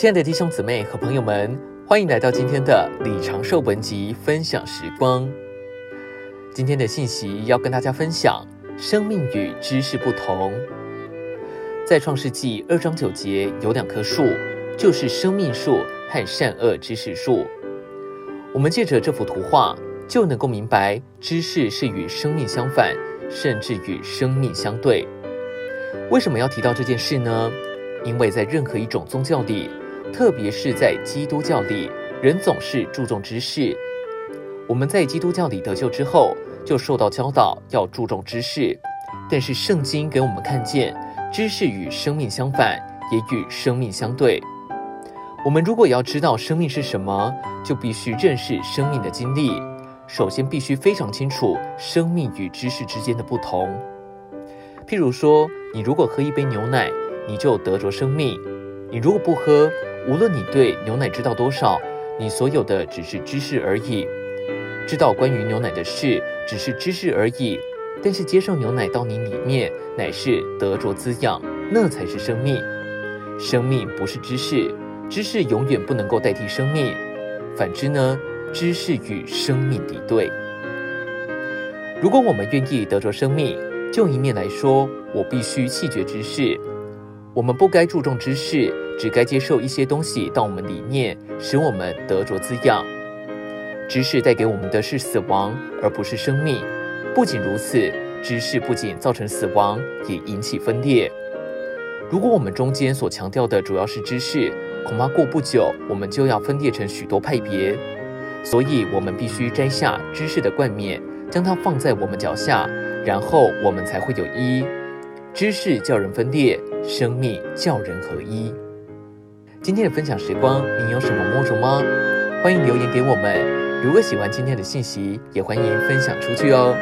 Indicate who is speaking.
Speaker 1: 亲爱的弟兄姊妹和朋友们，欢迎来到今天的李长寿文集分享时光。今天的信息要跟大家分享：生命与知识不同。在创世纪二章九节有两棵树，就是生命树和善恶知识树。我们借着这幅图画，就能够明白，知识是与生命相反，甚至与生命相对。为什么要提到这件事呢？因为在任何一种宗教里，特别是在基督教里，人总是注重知识。我们在基督教里得救之后，就受到教导要注重知识。但是圣经给我们看见，知识与生命相反，也与生命相对。我们如果要知道生命是什么，就必须认识生命的经历。首先，必须非常清楚生命与知识之间的不同。譬如说，你如果喝一杯牛奶，你就得着生命；你如果不喝，无论你对牛奶知道多少，你所有的只是知识而已。知道关于牛奶的事，只是知识而已。但是接受牛奶到你里面，乃是得着滋养，那才是生命。生命不是知识，知识永远不能够代替生命。反之呢，知识与生命敌对。如果我们愿意得着生命，就一面来说，我必须弃绝知识。我们不该注重知识，只该接受一些东西到我们里面，使我们得着滋养。知识带给我们的是死亡，而不是生命。不仅如此，知识不仅造成死亡，也引起分裂。如果我们中间所强调的主要是知识，恐怕过不久我们就要分裂成许多派别。所以，我们必须摘下知识的冠冕，将它放在我们脚下，然后我们才会有一。知识叫人分裂，生命叫人合一。今天的分享时光，你有什么摸着吗？欢迎留言给我们。如果喜欢今天的信息，也欢迎分享出去哦。